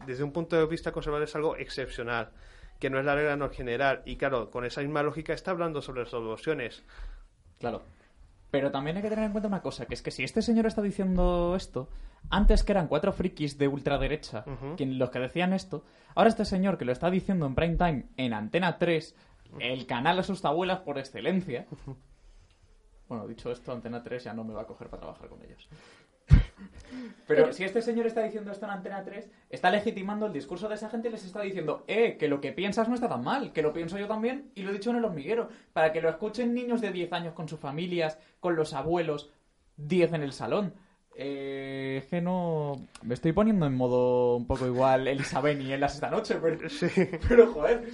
desde un punto de vista conservador, es algo excepcional, que no es la regla no general. Y claro, con esa misma lógica está hablando sobre las adopciones. Claro. Pero también hay que tener en cuenta una cosa, que es que si este señor está diciendo esto, antes que eran cuatro frikis de ultraderecha quien, los que decían esto, ahora este señor que lo está diciendo en prime time en Antena 3, el canal de sus abuelas por excelencia. Bueno, dicho esto, Antena 3 ya no me va a coger para trabajar con ellos. Pero si este señor está diciendo esto en Antena 3, está legitimando el discurso de esa gente y les está diciendo, eh, que lo que piensas no está tan mal, que lo pienso yo también y lo he dicho en el hormiguero, para que lo escuchen niños de 10 años con sus familias, con los abuelos, 10 en el salón. Eh, es que no... Me estoy poniendo en modo un poco igual Elizabeth y Elas esta noche, pero, pero joder...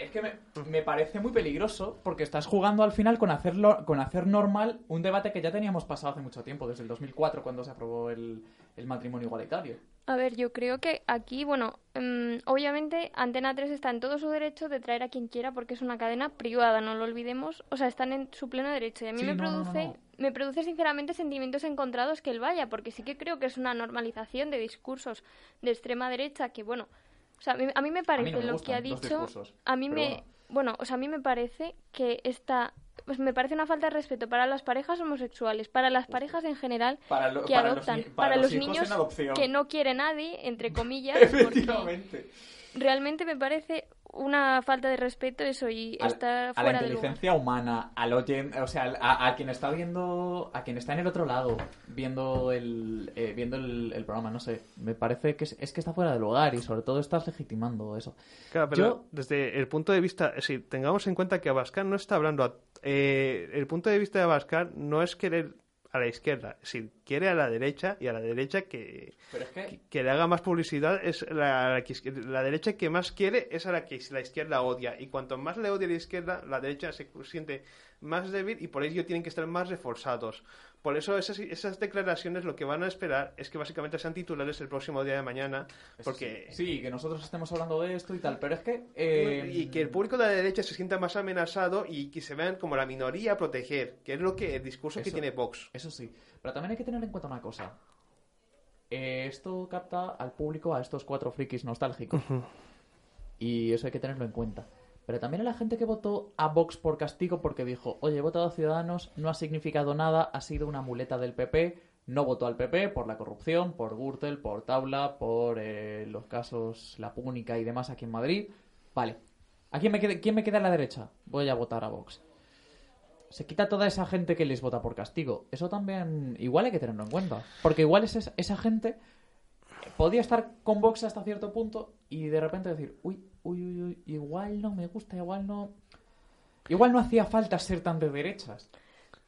Es que me, me parece muy peligroso porque estás jugando al final con, hacerlo, con hacer normal un debate que ya teníamos pasado hace mucho tiempo, desde el 2004 cuando se aprobó el, el matrimonio igualitario. A ver, yo creo que aquí, bueno, mm, obviamente Antena 3 está en todo su derecho de traer a quien quiera porque es una cadena privada, no lo olvidemos. O sea, están en su pleno derecho. Y a mí Sí, me no, no, no, produce, no. me produce sinceramente sentimientos encontrados que él vaya, porque sí que creo que es una normalización de discursos de extrema derecha que, bueno, o sea, a mí, a mí me parece no me lo que ha los dicho. A mí me, bueno. bueno, o sea, a mí me parece que esta pues me parece una falta de respeto para las parejas homosexuales, para las pareas en general Para lo- que para los adoptan, ni- para para, los los, niños que no quiere nadie, entre comillas, Efectivamente. realmente me parece una falta de respeto eso y A, está a la fuera de lugar. inteligencia humana, al oyente, o sea, a, a quien está viendo, a quien está en el otro lado, viendo el, eh, viendo el, el programa, no sé, me parece que es, es que está fuera de lugar y sobre todo estás legitimando eso. Claro, pero Yo- desde el punto de vista, decir, tengamos en cuenta que Abascal no está hablando, a- eh, el punto de vista de Abascal no es querer a la izquierda, decir, quiere a la derecha y a la derecha que, es que que le haga más publicidad es la, la, la derecha que más quiere es a la que la izquierda odia. Y cuanto más le odia la izquierda la derecha se siente más débil y por ello tienen que estar más reforzados por eso esas, esas declaraciones lo que van a esperar es que básicamente sean titulares el próximo día de mañana Eso porque sí, sí, que nosotros estemos hablando de esto y tal, pero es que... eh, y que el público de la derecha se sienta más amenazado y que se vean como la minoría a proteger, que es lo que el discurso que tiene Vox. Eso sí, pero también hay que tener en cuenta una cosa. eh, esto capta al público, a estos cuatro frikis nostálgicos. Y eso hay que tenerlo en cuenta. Pero también a la gente que votó a Vox por castigo porque dijo, oye, he votado a Ciudadanos, no ha significado nada, ha sido una muleta del PP, no votó al PP por la corrupción, por Gürtel, por Taula, por eh, los casos La Púnica y demás aquí en Madrid. Vale. ¿A quién me, queda, quién me queda a la derecha? Voy a votar a Vox. Se quita toda esa gente que les vota por castigo. Eso también igual hay que tenerlo en cuenta. Porque igual es esa, esa gente podía estar con Vox hasta cierto punto y de repente decir, uy, uy, uy, uy, igual no me gusta, igual no... Igual no hacía falta ser tan de derechas.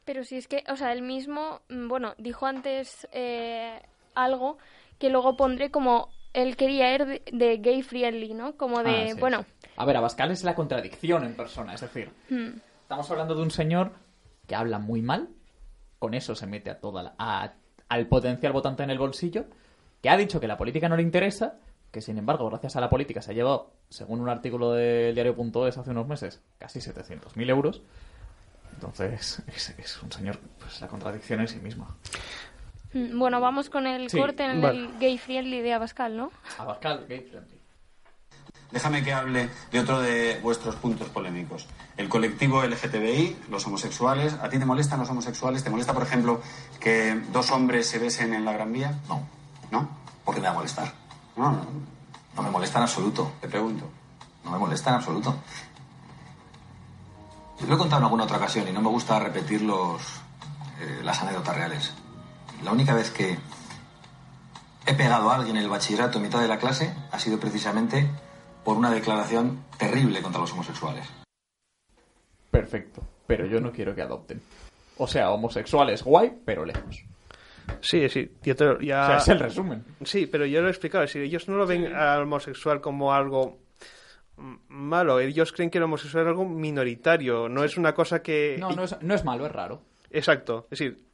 Pero si es que, o sea, él mismo, mm, bueno, dijo antes eh, algo que luego pondré como él quería ir de, de gay friendly, ¿no? Como de, Ah, sí, bueno, sí. A ver, Abascal es la contradicción en persona, es decir, hmm, estamos hablando de un señor que habla muy mal, con eso se mete a toda la- a- al potencial votante en el bolsillo, que ha dicho que la política no le interesa, que sin embargo, gracias a la política se ha llevado, según un artículo del diario.es hace unos meses, casi 700.000 euros. Entonces, es, es un señor, pues la contradicción en sí misma. mm, bueno, vamos con el Sí, corte en vale. el gay friendly de Abascal, ¿no? Abascal, gay friendly. Déjame que hable de otro de vuestros puntos polémicos. El colectivo LGTBI, los homosexuales. ¿A ti te molestan los homosexuales? ¿Te molesta, por ejemplo, que dos hombres se besen en la Gran Vía? No, ¿No? ¿por qué me va a molestar? No, no. No me molesta en absoluto. Te pregunto. No me molesta en absoluto. Lo he contado en alguna otra ocasión y no me gusta repetir los, eh, las anécdotas reales. La única vez que he pegado a alguien en el bachillerato en mitad de la clase ha sido precisamente por una declaración terrible contra los homosexuales. Perfecto, pero yo no quiero que adopten. O sea, homosexuales guay, pero lejos. Sí, sí. yo te ya... O sea, es el resumen. Sí, pero yo lo he explicado. Si ellos no lo ven al homosexual como algo malo, ellos creen que el homosexual es algo minoritario, no es una cosa que... No, no es, no es malo, es raro. Exacto, es decir,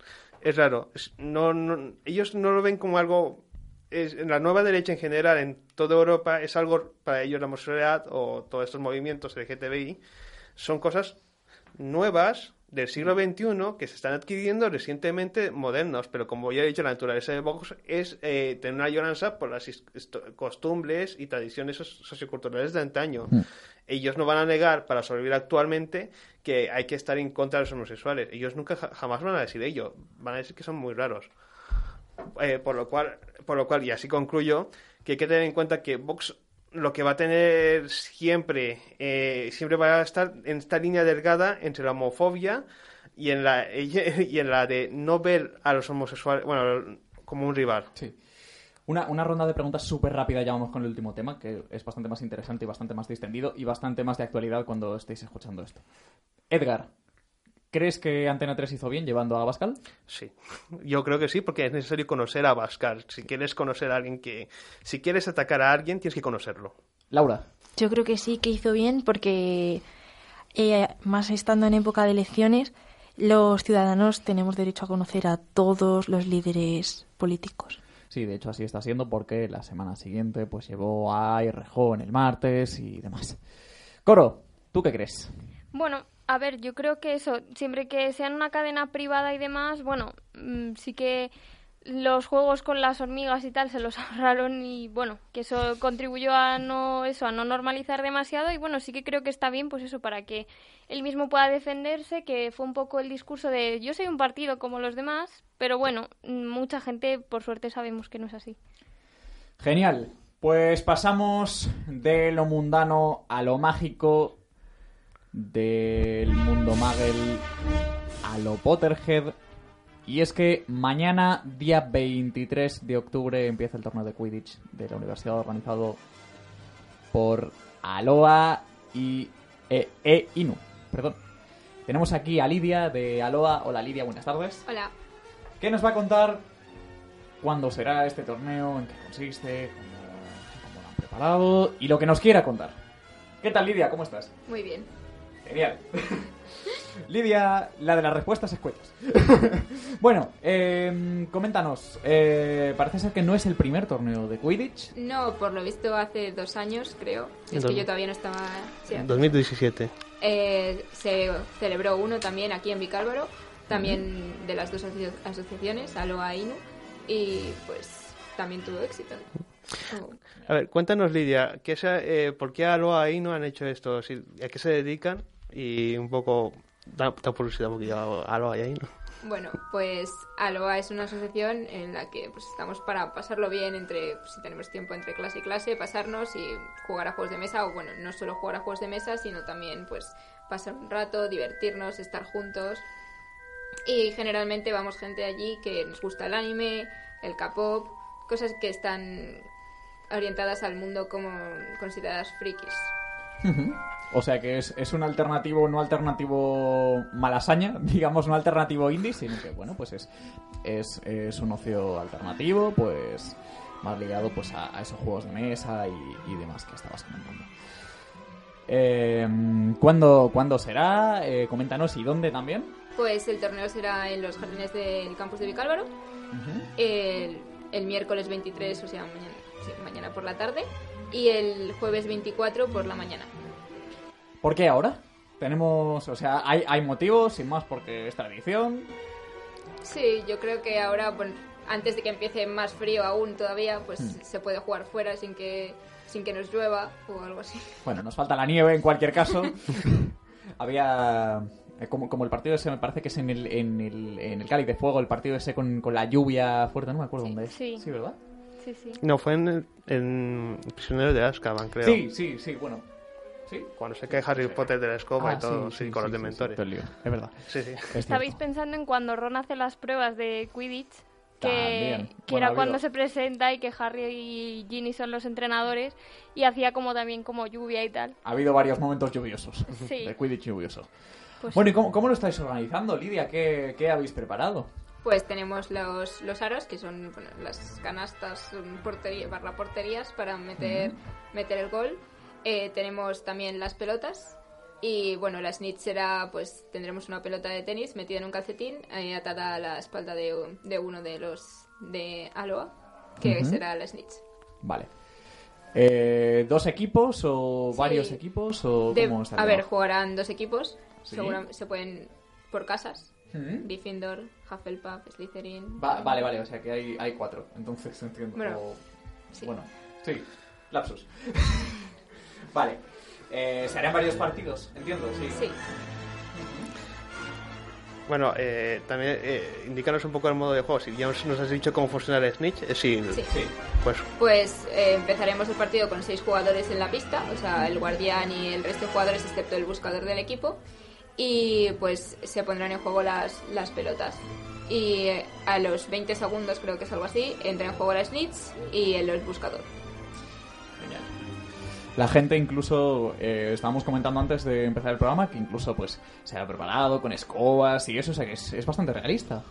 es raro. Es- no, no- ellos no lo ven como algo... Es, en la nueva derecha en general, en toda Europa, es algo para ellos la homosexualidad o todos estos movimientos LGTBI, son cosas nuevas del siglo XXI que se están adquiriendo recientemente modernos, pero como ya he dicho, la naturaleza de Vox es eh, tener una añoranza por las costumbres y tradiciones soci- socioculturales de antaño. Ellos no van a negar, para sobrevivir actualmente, que hay que estar en contra de los homosexuales. Ellos nunca ja- jamás van a decir ello. Van a decir que son muy raros. Eh, por lo cual, por lo cual, y así concluyo, que hay que tener en cuenta que Vox lo que va a tener siempre, eh, siempre va a estar en esta línea delgada entre la homofobia y en la, y en la de no ver a los homosexuales, bueno, como un rival. Sí. Una, una ronda de preguntas súper rápida, ya vamos con el último tema, que es bastante más interesante y bastante más distendido y bastante más de actualidad cuando estéis escuchando esto. Edgar, ¿crees que Antena 3 hizo bien llevando a Abascal? Sí, yo creo que sí, porque es necesario conocer a Bascar. Si quieres conocer a alguien que... Si quieres atacar a alguien, tienes que conocerlo. Laura, Yo creo que sí que hizo bien porque, eh, más estando en época de elecciones, los ciudadanos tenemos derecho a conocer a todos los líderes políticos. sí, de hecho así está siendo porque la semana siguiente pues llevó a Rejón el martes y demás. Coro, ¿tú qué crees? Bueno, a ver, yo creo que eso, siempre que sea en una cadena privada y demás, bueno, mm, sí que los juegos con las hormigas y tal se los ahorraron y bueno, que eso contribuyó a no eso, a no normalizar demasiado y bueno, sí que creo que está bien pues eso para que él mismo pueda defenderse, que fue un poco el discurso de yo soy un partido como los demás, pero bueno, mm, mucha gente por suerte sabemos que no es así. Genial. Pues pasamos de lo mundano a lo mágico, del mundo Magel a lo Potterhead. Y es que mañana, día 23 de octubre, empieza el torneo de Quidditch de la universidad organizado por Aloha y e, e Inu. Perdón. Tenemos aquí a Lidia de Aloha. Hola Lidia, buenas tardes. Hola. ¿Qué nos va a contar? ¿Cuándo será este torneo? ¿En qué consiste? ¿Cómo, cómo lo han preparado? Y lo que nos quiera contar. ¿Qué tal, Lidia? ¿Cómo estás? Muy bien. Genial. Lidia, la de las respuestas escuetas. bueno, eh, coméntanos. eh, parece ser que no es el primer torneo de Quidditch. No, por lo visto hace dos años, creo. Es que yo todavía no estaba... sí. En 2017. Eh, se celebró uno también aquí en Vicálvaro, también de las dos asoci- asociaciones, Aloha e Inu. Y pues también tuvo éxito. Oh. A ver, cuéntanos, Lidia, ¿qué se- eh, ¿por qué Aloha ahí no han hecho esto? ¿A qué se dedican? Y un poco, da, da curiosidad, porque yo Aloha ahí, ¿no? Bueno, pues Aloha es una asociación en la que pues, estamos para pasarlo bien entre, pues, si tenemos tiempo entre clase y clase, pasarnos y jugar a juegos de mesa, o bueno, no solo jugar a juegos de mesa, sino también pues pasar un rato, divertirnos, estar juntos. Y generalmente vamos gente allí que nos gusta el anime, el K-pop, cosas que están orientadas al mundo como consideradas frikis. O sea que es, es un alternativo, no alternativo malasaña, digamos, no alternativo indie, sino que, bueno, pues es, es, es un ocio alternativo, pues más ligado pues a, a esos juegos de mesa y, y demás que estabas comentando. Eh, ¿cuándo, ¿Cuándo será? Eh, coméntanos y dónde también. Pues el torneo será en los jardines del campus de Vicálvaro. el, el miércoles 23, o sea, mañana, sí, mañana por la tarde. Y el jueves 24 por la mañana. ¿Por qué ahora? Tenemos, o sea, hay, hay motivos, sin más, porque es tradición. Sí, yo creo que ahora, bueno, antes de que empiece más frío aún todavía, pues Hmm. se puede jugar fuera sin que, sin que nos llueva o algo así. Bueno, nos falta la nieve en cualquier caso. Había. eh, Como, como el partido ese, me parece que es en el, en el, en el Cáliz de Fuego, el partido ese con, con la lluvia fuerte, no me acuerdo dónde es. Sí. Sí, ¿verdad? Sí, sí. No, fue en, en Prisioneros de Azkaban, creo. Sí, sí, sí, bueno. Sí. Cuando se cae Harry Potter de la escoba Ah, y todo, sí, sí, con sí, los dementores. Es verdad. Sí, sí. Es Estabais cierto. pensando en cuando Ron hace las pruebas de Quidditch, que, que Bueno, era habido- cuando se presenta y que Harry y Ginny son los entrenadores y hacía como también como lluvia y tal. Ha habido varios momentos lluviosos. Sí. De Quidditch lluvioso. Pues Bueno, ¿y cómo, cómo lo estáis organizando, Lidia? ¿Qué, qué habéis preparado? Pues tenemos los, los aros, que son bueno, las canastas portería, barra porterías para meter, meter el gol. Eh, tenemos también las pelotas. Y bueno, la snitch será, pues tendremos una pelota de tenis metida en un calcetín, eh, atada a la espalda de, de uno de los de Aloha, que será la snitch. Vale. Eh, ¿Dos equipos o Sí. varios equipos? O De- cómo a ver, jugarán dos equipos, Sí. segura- se pueden por casas. Gryffindor, Hufflepuff, Slytherin. Va- vale, vale, o sea que hay, hay cuatro. Entonces entiendo. Bueno, O- sí. bueno, sí, lapsus. vale. Eh, ¿Se harán varios partidos? Entiendo, sí. Sí. Bueno, eh, también eh, indícanos un poco el modo de juego. Si ya nos, has dicho cómo funciona el Snitch, eh, sí, Sí. Sí. pues Pues eh, empezaremos el partido con seis jugadores en la pista, o sea, el guardián y el resto de jugadores, excepto el buscador del equipo. Y pues se pondrán en juego las, las pelotas. Y eh, a los 20 segundos, creo que es algo así, entra en juego la snitch y el, el buscador. La gente incluso, eh, estábamos comentando antes de empezar el programa, que incluso pues se ha preparado con escobas y eso, o sea que es, es bastante realista.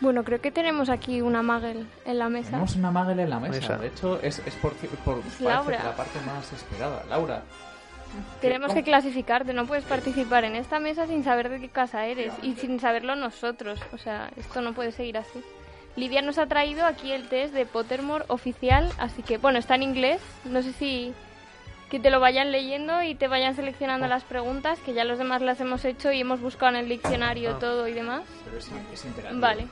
Bueno, creo que tenemos aquí una Magel en la mesa. Tenemos una Magel en la mesa, Mesa. de hecho es, es por, por Laura. que la parte más esperada. Laura, Tenemos que clasificarte, no puedes participar en esta mesa sin saber de qué casa eres y sin saberlo nosotros. O sea, esto no puede seguir así. Lidia nos ha traído aquí el test de Pottermore oficial, así que, bueno, está en inglés. No sé si que te lo vayan leyendo y te vayan seleccionando las preguntas, que ya los demás las hemos hecho y hemos buscado en el diccionario Ah. todo y demás. pero es, es. Vale.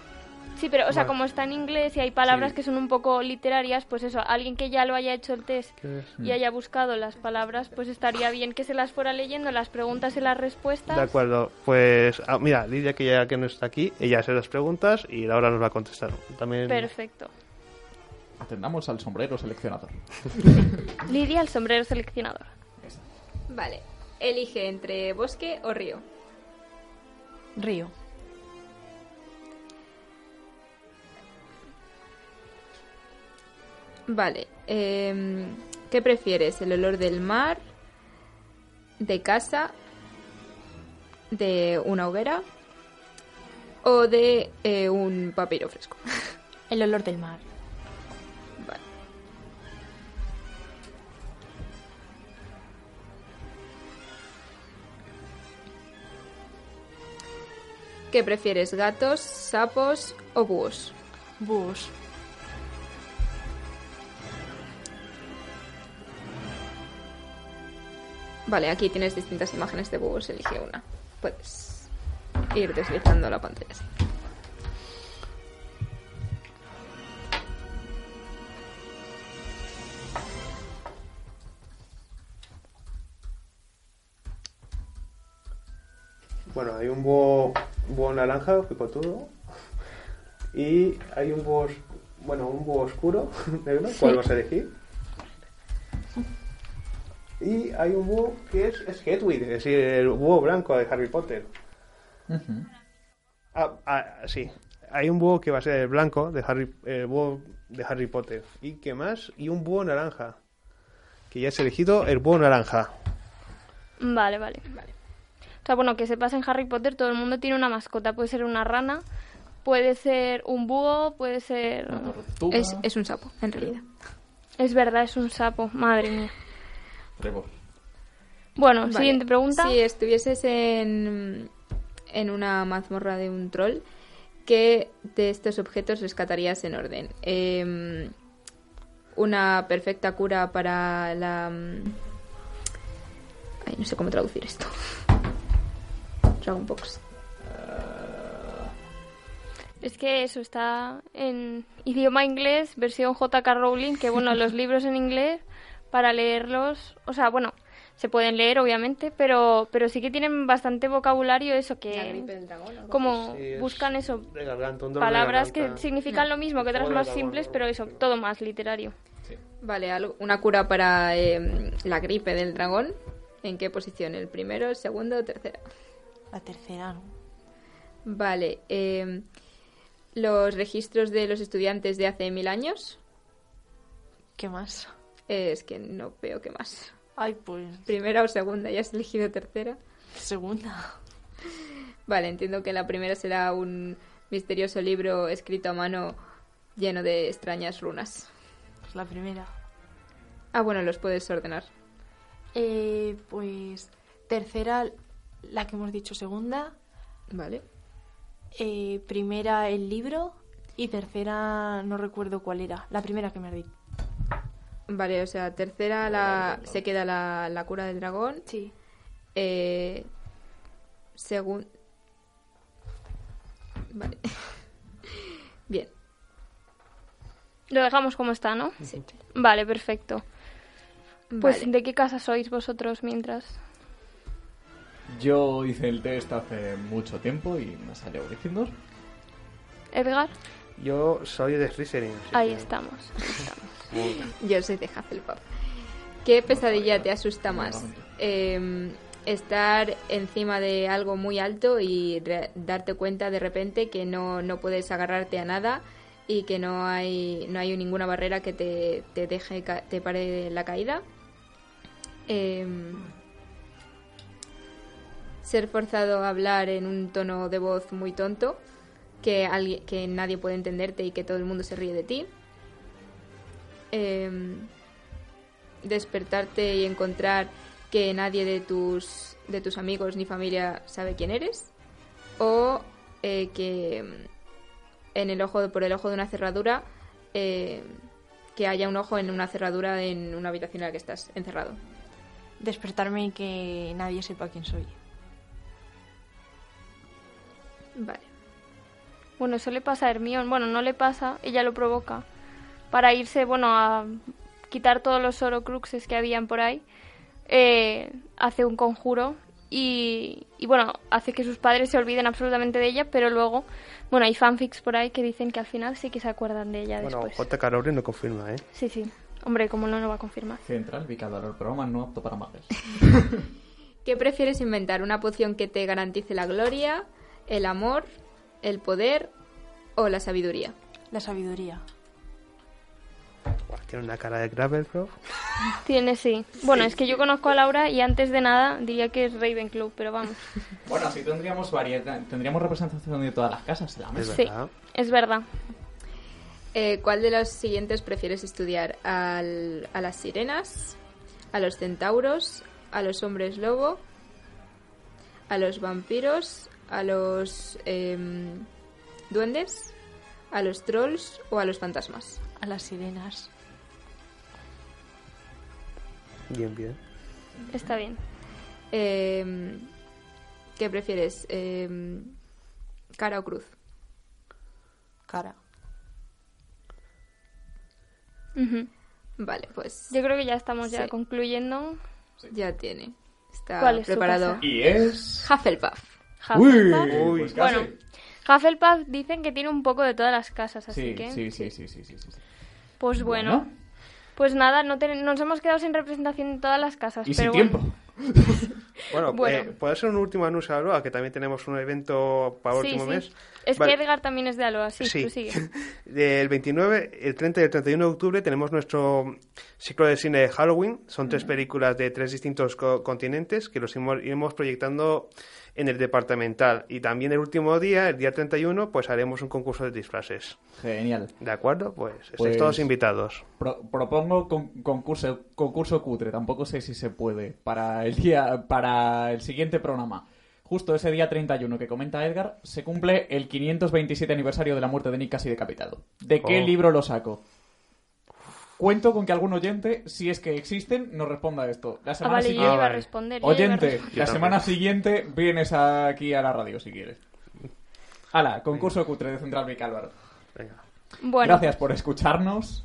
Sí, pero, o sea, Vale. como está en inglés y hay palabras Sí. que son un poco literarias, pues eso, alguien que ya lo haya hecho el test y haya buscado las palabras, pues estaría bien que se las fuera leyendo, las preguntas y las respuestas. De acuerdo, pues ah, mira, Lidia que ya que no está aquí, ella hace las preguntas y Laura nos va a contestar. También Perfecto. Atendamos al sombrero seleccionador. Lidia, el sombrero seleccionador. Vale. Elige entre bosque o río. Río. Vale. em, ¿Qué prefieres? ¿El olor del mar? ¿De casa? ¿De una hoguera? ¿O de eh, un papiro fresco? El olor del mar. Vale. ¿Qué prefieres? ¿Gatos, sapos o búhos? Bus. Vale, aquí tienes distintas imágenes de búhos, elige una. Puedes ir deslizando la pantalla. Así. Bueno, hay un búho, búho naranja, picotudo. Y hay un búho, bueno, un búho oscuro, negro. ¿Cuál vas a elegir? Y hay un búho que es, es Hedwig, es decir, el búho blanco de Harry Potter. Ah, ah, sí. Hay un búho que va a ser el blanco de Harry, el búho de Harry Potter. ¿Y qué más? Y un búho naranja. Que ya has elegido el búho naranja. Vale, vale. O sea, bueno, que sepas en Harry Potter todo el mundo tiene una mascota. Puede ser una rana, puede ser un búho, puede ser... Es, es un sapo, en realidad. Es verdad, es un sapo. Madre mía. Trevor. Bueno, Vale. siguiente pregunta. Si estuvieses en, en una mazmorra de un troll, ¿qué de estos objetos rescatarías en orden? Em, una perfecta cura para la... Ay, no sé cómo traducir esto. Dragonbox. Es que eso está en idioma inglés, versión JK Rowling, que bueno, los libros en inglés, para leerlos, o sea, bueno, se pueden leer obviamente, pero, pero sí que tienen bastante vocabulario eso, La que gripe del dragón, como Sí, es buscan eso, de garganta, un dolor de palabras que significan lo mismo que otras más simples, ¿no? pero eso, todo más literario. Vale, algo- una cura para em, la gripe del dragón. ¿En qué posición? ¿El primero, el segundo o tercera? La tercera, ¿no? Vale. em, los registros de los estudiantes de hace mil años. ¿Qué más? Es que no veo qué más. Ay, pues Primera o segunda, ya has elegido tercera. segunda. Vale, entiendo que la primera será un misterioso libro escrito a mano lleno de extrañas runas. Pues la primera. Ah, bueno, los puedes ordenar. Eh, pues tercera, la que hemos dicho segunda. Vale. Eh, primera, el libro. Y tercera, no recuerdo cuál era. La primera que me has dicho. Vale, o sea, tercera la, se queda la, la cura del dragón. Sí. Eh, según... Vale. Bien. Lo dejamos como está, ¿no? Sí. Vale, perfecto. Pues, Vale. ¿de qué casa sois vosotros mientras? Yo hice el test hace mucho tiempo y me salió Gryffindor. Edgar, Yo soy de Slytherin. ahí que- estamos. Yo soy de Hufflepuff. ¿Qué pesadilla te asusta más? Eh, estar encima de algo muy alto y darte cuenta de repente que no, no puedes agarrarte a nada y que no hay, no hay ninguna barrera que te, te deje, ca- te pare la caída. Eh, ser forzado a hablar en un tono de voz muy tonto que, alguien, que nadie puede entenderte y que todo el mundo se ríe de ti. Em, despertarte y encontrar que nadie de tus, de tus amigos ni familia sabe quién eres. O eh, que en el ojo, por el ojo de una cerradura, eh, que haya un ojo en una cerradura en una habitación en la que estás encerrado. Despertarme y que nadie sepa quién soy. Vale. Bueno, eso le pasa a Hermione. Bueno, no le pasa, ella lo provoca. Para irse, bueno, a quitar todos los Horocruxes que habían por ahí, eh, hace un conjuro y, y, bueno, hace que sus padres se olviden absolutamente de ella, pero luego, bueno, hay fanfics por ahí que dicen que al final sí que se acuerdan de ella Bueno, después. J.K. Rowling lo confirma, ¿eh? Sí, sí. Hombre, como no, no va a confirmar. Central, Vicador, el programa no apto para magos. ¿Qué prefieres inventar? ¿Una poción que te garantice la gloria, el amor, el poder o la sabiduría? La sabiduría. Tiene una cara de Gravelcroft. Tiene, sí. Bueno, es que yo conozco a Laura y antes de nada diría que es Ravenclaw, pero vamos. Bueno, así tendríamos variedad, tendríamos representación de todas las casas en la Es mesa. Sí, verdad. es verdad. Eh, ¿Cuál de los siguientes prefieres estudiar? ¿Al- ¿A las sirenas? ¿A los centauros? ¿A los hombres lobo? ¿A los vampiros? ¿A los em, duendes? ¿A los trolls o a los fantasmas? A las sirenas. Bien, bien. Está bien. Em, ¿Qué prefieres? Em, ¿Cara o cruz? Cara. Vale, pues Yo creo que ya estamos ya Sí. concluyendo. ya tiene. Está ¿Cuál es su preparado. casa? Y es... Hufflepuff. Hufflepuff. Uy, pues casi. bueno, Hufflepuff dicen que tiene un poco de todas las casas, así sí, que... sí, sí, sí, sí, sí, sí. Pues bueno, pues nada, no nos hemos quedado sin representación en todas las casas. Y pero sin bueno. tiempo. Bueno, Bueno. eh, puede ser un último anuncio a Aloha, que también tenemos un evento para el Sí, último sí. mes. Es Vale. que Edgar también es de Aloha, sí, Sí. tú sigue. Del 29, el 30 y el 31 de octubre tenemos nuestro ciclo de cine de Halloween. Son tres películas de tres distintos co- continentes que los iremos proyectando en el departamental. Y también el último día, el día 31, pues haremos un concurso de disfraces. Genial. ¿De acuerdo? Pues estáis Pues- todos invitados. Pro- propongo con- concurso, concurso cutre, tampoco sé si se puede, para el día, para el siguiente programa. Justo ese día 31 que comenta Edgar, se cumple el 527 aniversario de la muerte de Nick casi decapitado. ¿De qué Oh. libro lo saco? Cuento con que algún oyente, si es que existen, nos responda a esto. La Ah, semana yo siguiente, iba a vale. responder. yo iba a oyente, responder. La semana siguiente vienes aquí a la radio si quieres. Hala, concurso cutre de Central Vic Álvaro. Venga. Bueno, Gracias por escucharnos.